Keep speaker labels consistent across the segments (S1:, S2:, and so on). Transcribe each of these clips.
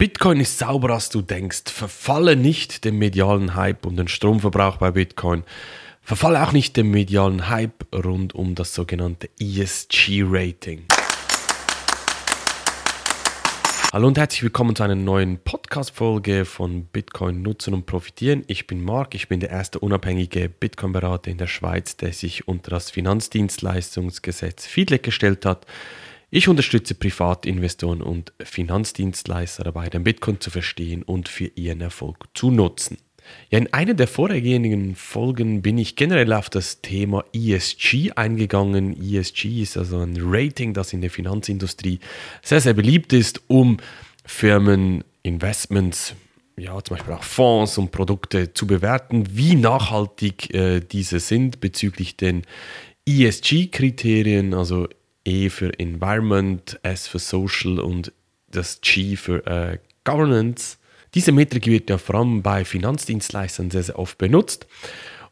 S1: Bitcoin ist sauber, als du denkst. Verfalle nicht dem medialen Hype und den Stromverbrauch bei Bitcoin. Verfalle auch nicht dem medialen Hype rund um das sogenannte ESG-Rating. Hallo und herzlich willkommen zu einer neuen Podcast-Folge von Bitcoin nutzen und profitieren. Ich bin Marc, ich bin der erste unabhängige Bitcoin-Berater in der Schweiz, der sich unter das Finanzdienstleistungsgesetz FIDLEG gestellt hat. Ich unterstütze Privatinvestoren und Finanzdienstleister dabei, den Bitcoin zu verstehen und für ihren Erfolg zu nutzen. Ja, in einer der vorhergehenden Folgen bin ich generell auf das Thema ESG eingegangen. ESG ist also ein Rating, das in der Finanzindustrie sehr, sehr beliebt ist, um Firmen, Investments, ja, zum Beispiel auch Fonds und Produkte zu bewerten, wie nachhaltig äh, diese sind bezüglich den ESG-Kriterien, also E für Environment, S für Social und das G für äh, Governance. Diese Metrik wird ja vor allem bei Finanzdienstleistern sehr, sehr oft benutzt.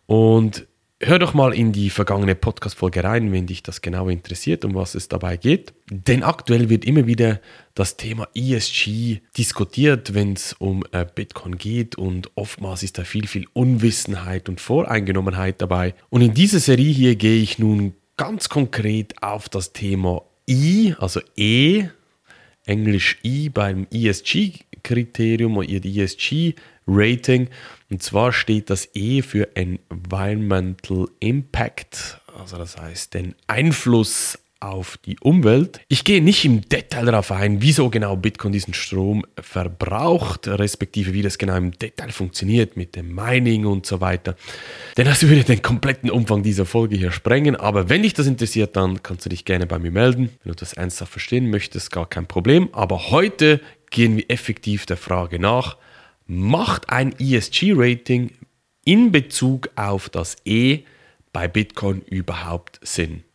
S1: Und hör doch mal in die vergangene Podcast-Folge rein, wenn dich das genau interessiert, um was es dabei geht. Denn aktuell wird immer wieder das Thema ESG diskutiert, wenn es um äh, Bitcoin geht. Und oftmals ist da viel, viel Unwissenheit und Voreingenommenheit dabei. Und in dieser Serie hier gehe ich nun ganz konkret auf das Thema I, also E, Englisch I beim ESG-Kriterium oder ESG-Rating. Und zwar steht das E für Environmental Impact, also das heißt den Einfluss auf die Umwelt. Ich gehe nicht im Detail darauf ein, wieso genau Bitcoin diesen Strom verbraucht, respektive wie das genau im Detail funktioniert mit dem Mining und so weiter. Denn das würde den kompletten Umfang dieser Folge hier sprengen. Aber wenn dich das interessiert, dann kannst du dich gerne bei mir melden. Wenn du das ernsthaft verstehen möchtest, gar kein Problem. Aber heute gehen wir effektiv der Frage nach, macht ein ESG-Rating in Bezug auf das E bei Bitcoin überhaupt Sinn?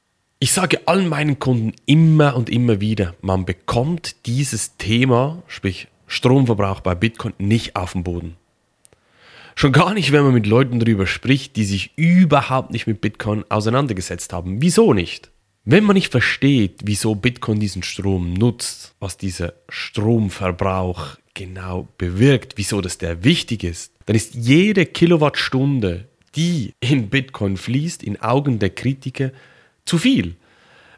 S1: Ich sage allen meinen Kunden immer und immer wieder, man bekommt dieses Thema, sprich Stromverbrauch bei Bitcoin, nicht auf den Boden. Schon gar nicht, wenn man mit Leuten darüber spricht, die sich überhaupt nicht mit Bitcoin auseinandergesetzt haben. Wieso nicht? Wenn man nicht versteht, wieso Bitcoin diesen Strom nutzt, was dieser Stromverbrauch genau bewirkt, wieso das der wichtig ist, dann ist jede Kilowattstunde, die in Bitcoin fließt, in Augen der Kritiker zu viel.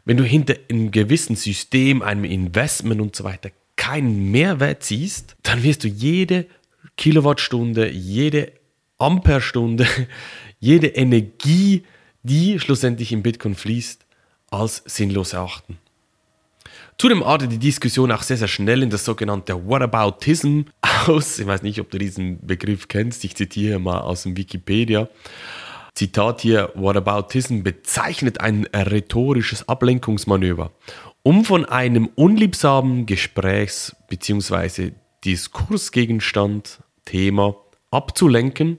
S1: Wenn du hinter einem gewissen System, einem Investment und so weiter keinen Mehrwert siehst, dann wirst du jede Kilowattstunde, jede Amperestunde, jede Energie, die schlussendlich in Bitcoin fließt, als sinnlos erachten. Zudem artet die Diskussion auch sehr, sehr schnell in das sogenannte Whataboutism aus. Ich weiß nicht, ob du diesen Begriff kennst. Ich zitiere mal aus dem Wikipedia. Zitat hier, Whataboutism bezeichnet ein rhetorisches Ablenkungsmanöver, um von einem unliebsamen Gesprächs- bzw. Diskursgegenstand, Thema abzulenken,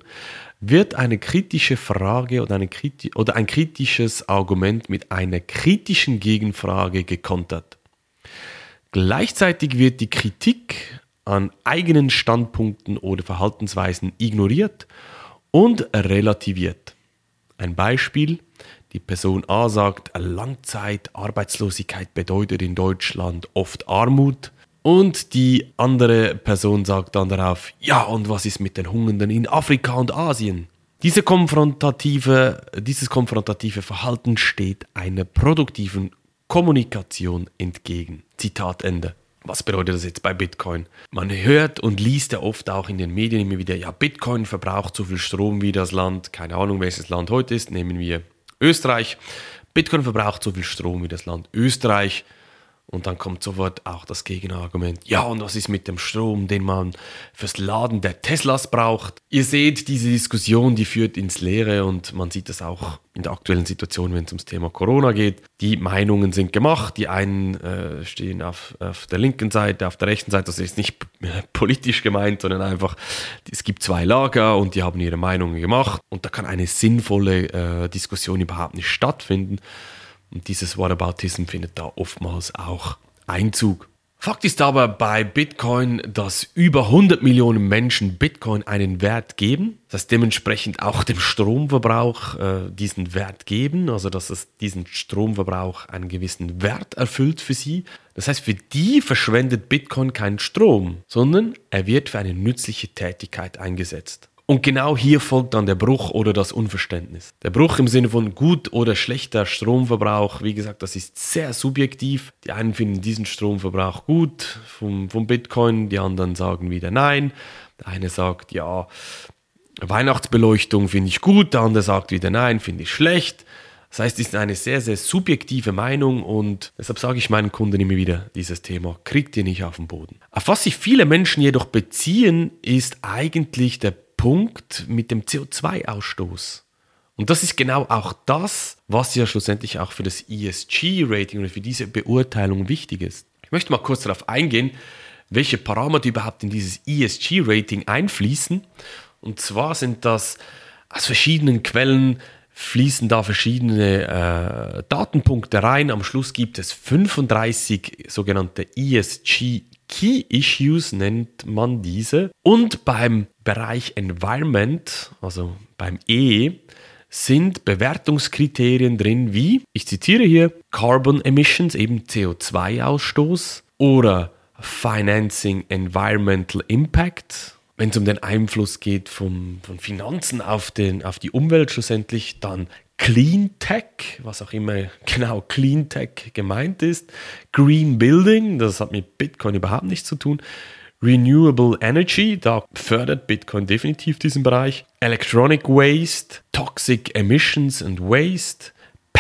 S1: wird eine kritische Frage oder, eine kriti oder ein kritisches Argument mit einer kritischen Gegenfrage gekontert. Gleichzeitig wird die Kritik an eigenen Standpunkten oder Verhaltensweisen ignoriert und relativiert. Ein Beispiel, die Person A sagt, Langzeitarbeitslosigkeit bedeutet in Deutschland oft Armut. Und die andere Person sagt dann darauf, ja, und was ist mit den Hungernden in Afrika und Asien? Diese konfrontative, dieses konfrontative Verhalten steht einer produktiven Kommunikation entgegen. Zitat Ende. Was bedeutet das jetzt bei Bitcoin? Man hört und liest ja oft auch in den Medien immer wieder, ja, Bitcoin verbraucht so viel Strom wie das Land, keine Ahnung, welches Land heute ist, nehmen wir Österreich. Bitcoin verbraucht so viel Strom wie das Land Österreich. Und dann kommt sofort auch das Gegenargument. Ja, und was ist mit dem Strom, den man fürs Laden der Teslas braucht? Ihr seht, diese Diskussion, die führt ins Leere und man sieht das auch in der aktuellen Situation, wenn es ums Thema Corona geht. Die Meinungen sind gemacht. Die einen äh, stehen auf, auf der linken Seite, auf der rechten Seite. Das ist nicht politisch gemeint, sondern einfach, es gibt zwei Lager und die haben ihre Meinungen gemacht. Und da kann eine sinnvolle äh, Diskussion überhaupt nicht stattfinden. Und dieses Whataboutism findet da oftmals auch Einzug. Fakt ist aber bei Bitcoin, dass über 100 Millionen Menschen Bitcoin einen Wert geben, das dementsprechend auch dem Stromverbrauch äh, diesen Wert geben, also dass es diesen Stromverbrauch einen gewissen Wert erfüllt für sie. Das heißt, für die verschwendet Bitcoin keinen Strom, sondern er wird für eine nützliche Tätigkeit eingesetzt. Und genau hier folgt dann der Bruch oder das Unverständnis. Der Bruch im Sinne von gut oder schlechter Stromverbrauch, wie gesagt, das ist sehr subjektiv. Die einen finden diesen Stromverbrauch gut vom, vom Bitcoin, die anderen sagen wieder nein. Der eine sagt, ja, Weihnachtsbeleuchtung finde ich gut, der andere sagt wieder nein, finde ich schlecht. Das heißt, es ist eine sehr, sehr subjektive Meinung und deshalb sage ich meinen Kunden immer wieder, dieses Thema kriegt ihr nicht auf den Boden. Auf was sich viele Menschen jedoch beziehen, ist eigentlich der Punkt mit dem CO2-Ausstoß. Und das ist genau auch das, was ja schlussendlich auch für das ESG-Rating oder für diese Beurteilung wichtig ist. Ich möchte mal kurz darauf eingehen, welche Parameter überhaupt in dieses ESG-Rating einfließen. Und zwar sind das aus verschiedenen Quellen fließen da verschiedene äh, Datenpunkte rein. Am Schluss gibt es 35 sogenannte ESG Key Issues nennt man diese. Und beim Bereich Environment, also beim E, sind Bewertungskriterien drin wie, ich zitiere hier, Carbon Emissions, eben CO2-Ausstoß oder Financing Environmental Impact. Wenn es um den Einfluss geht vom, von Finanzen auf, den, auf die Umwelt schlussendlich, dann Clean Tech, was auch immer genau Clean Tech gemeint ist, Green Building, das hat mit Bitcoin überhaupt nichts zu tun, Renewable Energy, da fördert Bitcoin definitiv diesen Bereich, Electronic Waste, Toxic Emissions and Waste,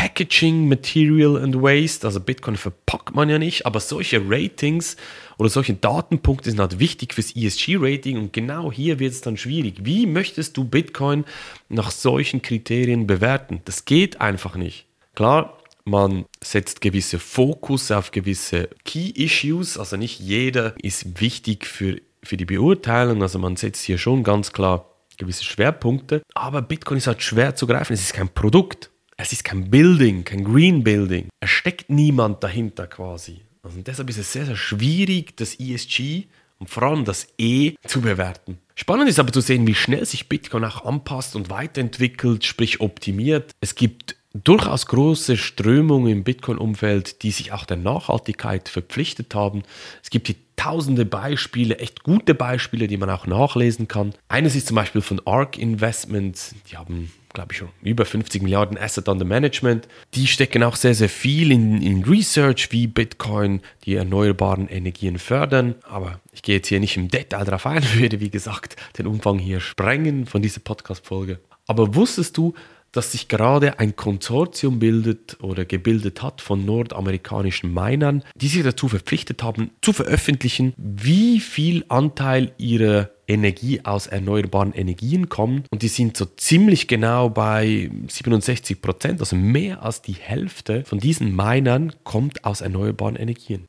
S1: Packaging Material and Waste, also Bitcoin verpackt man ja nicht, aber solche Ratings oder solche Datenpunkte sind halt wichtig fürs ESG-Rating und genau hier wird es dann schwierig. Wie möchtest du Bitcoin nach solchen Kriterien bewerten? Das geht einfach nicht. Klar, man setzt gewisse Fokus auf gewisse Key-Issues, also nicht jeder ist wichtig für, für die Beurteilung, also man setzt hier schon ganz klar gewisse Schwerpunkte, aber Bitcoin ist halt schwer zu greifen, es ist kein Produkt. Es ist kein Building, kein Green Building. Es steckt niemand dahinter quasi. Also deshalb ist es sehr, sehr schwierig, das ESG und vor allem das E zu bewerten. Spannend ist aber zu sehen, wie schnell sich Bitcoin auch anpasst und weiterentwickelt, sprich optimiert. Es gibt durchaus große Strömungen im Bitcoin-Umfeld, die sich auch der Nachhaltigkeit verpflichtet haben. Es gibt hier tausende Beispiele, echt gute Beispiele, die man auch nachlesen kann. Eines ist zum Beispiel von ARK Investments. Die haben glaube ich, schon über 50 Milliarden Asset under Management. Die stecken auch sehr, sehr viel in, in Research, wie Bitcoin die erneuerbaren Energien fördern. Aber ich gehe jetzt hier nicht im Detail darauf ein, würde, wie gesagt, den Umfang hier sprengen von dieser Podcast-Folge. Aber wusstest du, dass sich gerade ein Konsortium bildet oder gebildet hat von nordamerikanischen Minern, die sich dazu verpflichtet haben, zu veröffentlichen, wie viel Anteil ihrer Energie aus erneuerbaren Energien kommt. Und die sind so ziemlich genau bei 67 Prozent, also mehr als die Hälfte von diesen Minern kommt aus erneuerbaren Energien.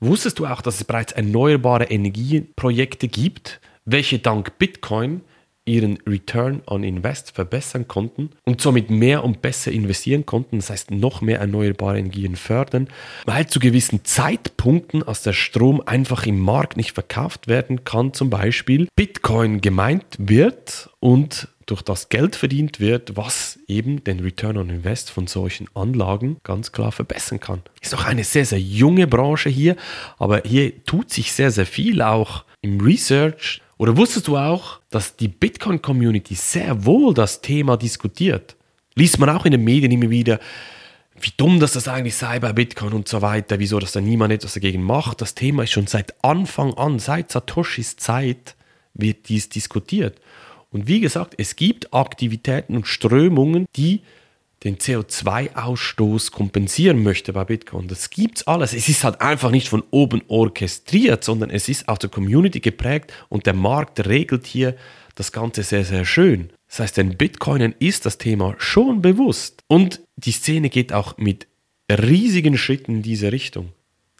S1: Wusstest du auch, dass es bereits erneuerbare Energieprojekte gibt, welche dank Bitcoin ihren Return on Invest verbessern konnten und somit mehr und besser investieren konnten, das heißt noch mehr erneuerbare Energien fördern, weil zu gewissen Zeitpunkten, als der Strom einfach im Markt nicht verkauft werden kann, zum Beispiel Bitcoin gemeint wird und durch das Geld verdient wird, was eben den Return on Invest von solchen Anlagen ganz klar verbessern kann. Ist auch eine sehr, sehr junge Branche hier, aber hier tut sich sehr, sehr viel auch im Research oder wusstest du auch, dass die Bitcoin-Community sehr wohl das Thema diskutiert? Liest man auch in den Medien immer wieder, wie dumm dass das eigentlich sei bei Bitcoin und so weiter, wieso dass da niemand etwas dagegen macht. Das Thema ist schon seit Anfang an, seit Satoshis Zeit, wird dies diskutiert. Und wie gesagt, es gibt Aktivitäten und Strömungen, die den CO2-Ausstoß kompensieren möchte bei Bitcoin. Das gibt's alles. Es ist halt einfach nicht von oben orchestriert, sondern es ist aus der Community geprägt und der Markt regelt hier das Ganze sehr, sehr schön. Das heißt, den Bitcoinern ist das Thema schon bewusst und die Szene geht auch mit riesigen Schritten in diese Richtung.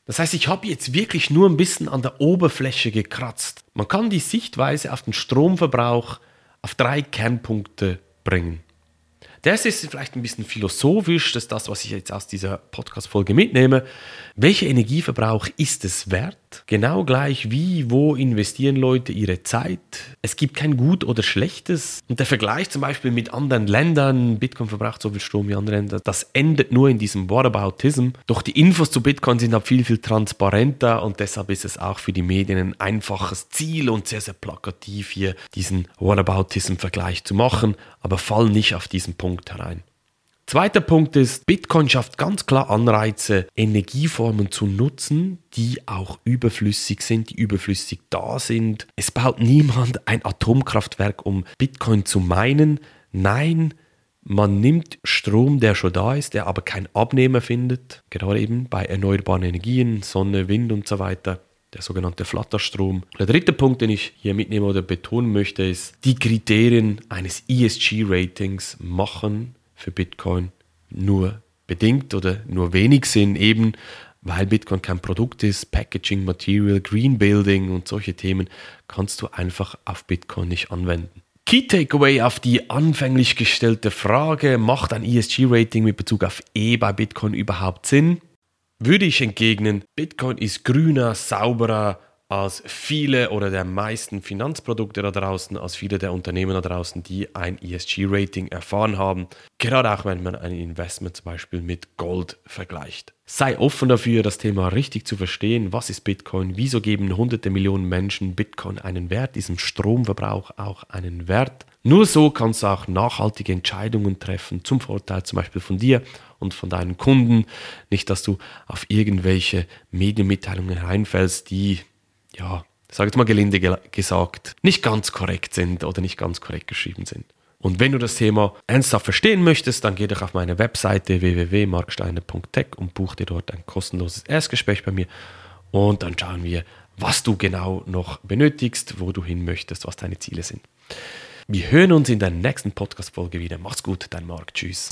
S1: Das heißt, ich habe jetzt wirklich nur ein bisschen an der Oberfläche gekratzt. Man kann die Sichtweise auf den Stromverbrauch auf drei Kernpunkte bringen. Das ist vielleicht ein bisschen philosophisch, das ist das, was ich jetzt aus dieser Podcast-Folge mitnehme. Welcher Energieverbrauch ist es wert? Genau gleich wie, wo investieren Leute ihre Zeit? Es gibt kein Gut oder Schlechtes. Und der Vergleich zum Beispiel mit anderen Ländern, Bitcoin verbraucht so viel Strom wie andere Länder, das endet nur in diesem Whataboutism. Doch die Infos zu Bitcoin sind halt viel, viel transparenter und deshalb ist es auch für die Medien ein einfaches Ziel und sehr, sehr plakativ hier diesen Whataboutism-Vergleich zu machen, aber fall nicht auf diesen Punkt herein. Zweiter Punkt ist, Bitcoin schafft ganz klar Anreize, Energieformen zu nutzen, die auch überflüssig sind, die überflüssig da sind. Es baut niemand ein Atomkraftwerk, um Bitcoin zu meinen. Nein, man nimmt Strom, der schon da ist, der aber keinen Abnehmer findet, gerade eben bei erneuerbaren Energien, Sonne, Wind und so weiter der sogenannte Flatterstrom. Der dritte Punkt, den ich hier mitnehmen oder betonen möchte, ist, die Kriterien eines ESG-Ratings machen für Bitcoin nur bedingt oder nur wenig Sinn, eben weil Bitcoin kein Produkt ist, Packaging, Material, Green Building und solche Themen kannst du einfach auf Bitcoin nicht anwenden. Key Takeaway auf die anfänglich gestellte Frage, macht ein ESG-Rating mit Bezug auf E bei Bitcoin überhaupt Sinn? Würde ich entgegnen, Bitcoin ist grüner, sauberer, als viele oder der meisten Finanzprodukte da draußen, als viele der Unternehmen da draußen, die ein ESG-Rating erfahren haben. Gerade auch wenn man ein Investment zum Beispiel mit Gold vergleicht. Sei offen dafür, das Thema richtig zu verstehen. Was ist Bitcoin? Wieso geben hunderte Millionen Menschen Bitcoin einen Wert, diesem Stromverbrauch auch einen Wert? Nur so kannst du auch nachhaltige Entscheidungen treffen, zum Vorteil zum Beispiel von dir und von deinen Kunden. Nicht, dass du auf irgendwelche Medienmitteilungen reinfällst, die ja, sag jetzt mal gelinde gesagt, nicht ganz korrekt sind oder nicht ganz korrekt geschrieben sind. Und wenn du das Thema ernsthaft verstehen möchtest, dann geh doch auf meine Webseite www.marksteiner.tech und buch dir dort ein kostenloses Erstgespräch bei mir. Und dann schauen wir, was du genau noch benötigst, wo du hin möchtest, was deine Ziele sind. Wir hören uns in der nächsten Podcast-Folge wieder. Mach's gut, dein Marc. Tschüss.